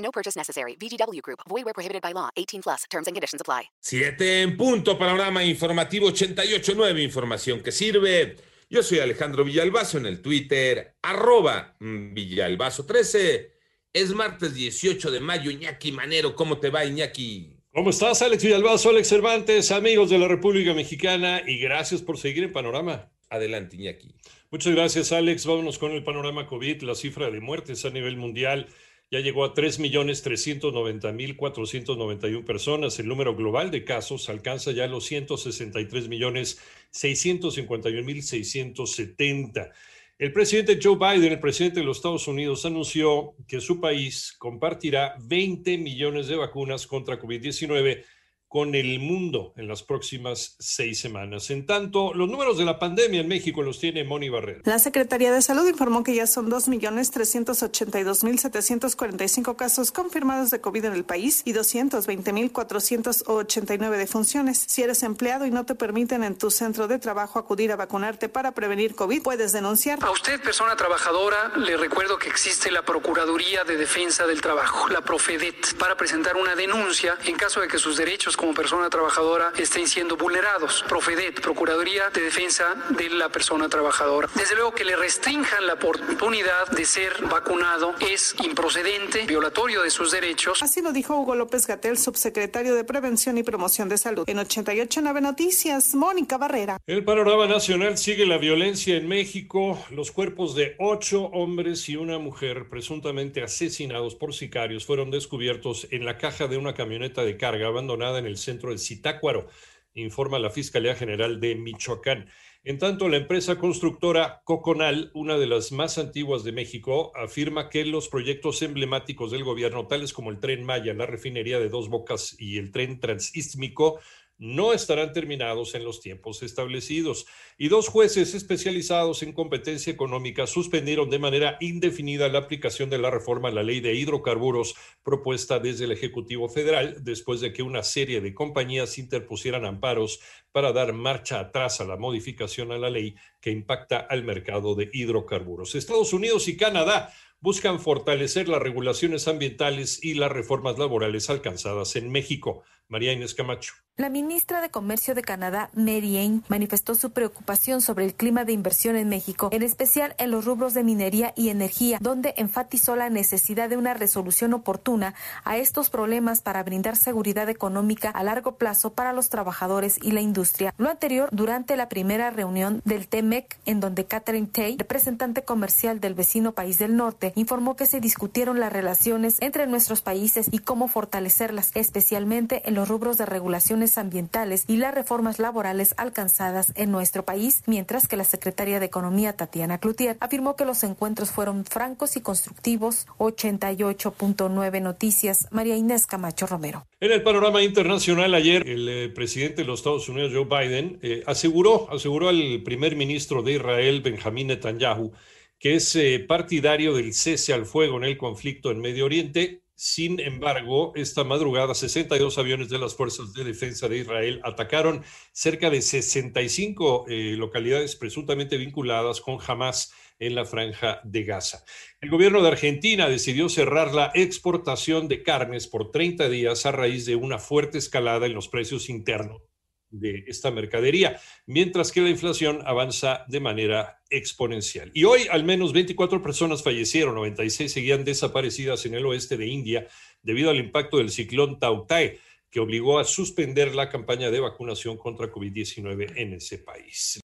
No purchase necessary. VGW Group. Void where prohibited by law. 18 plus. Terms and conditions apply. Siete en punto. Panorama informativo 88.9. Información que sirve. Yo soy Alejandro Villalbazo en el Twitter. Arroba mm, Villalbazo13. Es martes 18 de mayo. Iñaki Manero. ¿Cómo te va, Iñaki? ¿Cómo estás, Alex Villalbazo, Alex Cervantes, amigos de la República Mexicana? Y gracias por seguir en Panorama. Adelante, Iñaki. Muchas gracias, Alex. Vámonos con el panorama COVID. La cifra de muertes a nivel mundial ya llegó a 3.390.491 personas. El número global de casos alcanza ya los 163.651.670. El presidente Joe Biden, el presidente de los Estados Unidos, anunció que su país compartirá 20 millones de vacunas contra COVID-19 con el mundo en las próximas seis semanas. En tanto, los números de la pandemia en México los tiene Moni Barrera. La Secretaría de Salud informó que ya son 2.382.745 casos confirmados de COVID en el país y 220.489 defunciones. Si eres empleado y no te permiten en tu centro de trabajo acudir a vacunarte para prevenir COVID, puedes denunciar. A usted, persona trabajadora, le recuerdo que existe la Procuraduría de Defensa del Trabajo, la Profedet, para presentar una denuncia en caso de que sus derechos como persona trabajadora estén siendo vulnerados. Profedet, Procuraduría de Defensa de la Persona Trabajadora. Desde luego que le restrinjan la oportunidad de ser vacunado es improcedente, violatorio de sus derechos. Así lo dijo Hugo López Gatel, subsecretario de Prevención y Promoción de Salud. En 889 Noticias, Mónica Barrera. El panorama nacional sigue la violencia en México. Los cuerpos de ocho hombres y una mujer presuntamente asesinados por sicarios fueron descubiertos en la caja de una camioneta de carga abandonada en el centro de Zitácuaro, informa la Fiscalía General de Michoacán. En tanto, la empresa constructora Coconal, una de las más antiguas de México, afirma que los proyectos emblemáticos del gobierno, tales como el tren Maya, la refinería de Dos Bocas y el tren transístmico, no estarán terminados en los tiempos establecidos. Y dos jueces especializados en competencia económica suspendieron de manera indefinida la aplicación de la reforma a la ley de hidrocarburos propuesta desde el Ejecutivo Federal después de que una serie de compañías interpusieran amparos para dar marcha atrás a la modificación a la ley que impacta al mercado de hidrocarburos. Estados Unidos y Canadá buscan fortalecer las regulaciones ambientales y las reformas laborales alcanzadas en México. María Inés Camacho. La ministra de Comercio de Canadá, Mary Ann, manifestó su preocupación sobre el clima de inversión en México, en especial en los rubros de minería y energía, donde enfatizó la necesidad de una resolución oportuna a estos problemas para brindar seguridad económica a largo plazo para los trabajadores y la industria. Lo anterior durante la primera reunión del TEMEC, en donde Catherine Tay, representante comercial del vecino país del norte, informó que se discutieron las relaciones entre nuestros países y cómo fortalecerlas, especialmente en los rubros de regulaciones ambientales y las reformas laborales alcanzadas en nuestro país, mientras que la secretaria de Economía, Tatiana Cloutier, afirmó que los encuentros fueron francos y constructivos. 88.9 Noticias, María Inés Camacho Romero. En el panorama internacional, ayer el eh, presidente de los Estados Unidos, Joe Biden, eh, aseguró, aseguró al primer ministro de Israel, Benjamín Netanyahu, que es eh, partidario del cese al fuego en el conflicto en Medio Oriente sin embargo, esta madrugada 62 aviones de las Fuerzas de Defensa de Israel atacaron cerca de 65 eh, localidades presuntamente vinculadas con Hamas en la franja de Gaza. El gobierno de Argentina decidió cerrar la exportación de carnes por 30 días a raíz de una fuerte escalada en los precios internos de esta mercadería, mientras que la inflación avanza de manera exponencial. Y hoy al menos 24 personas fallecieron, 96 seguían desaparecidas en el oeste de India debido al impacto del ciclón Tauktae, que obligó a suspender la campaña de vacunación contra COVID-19 en ese país.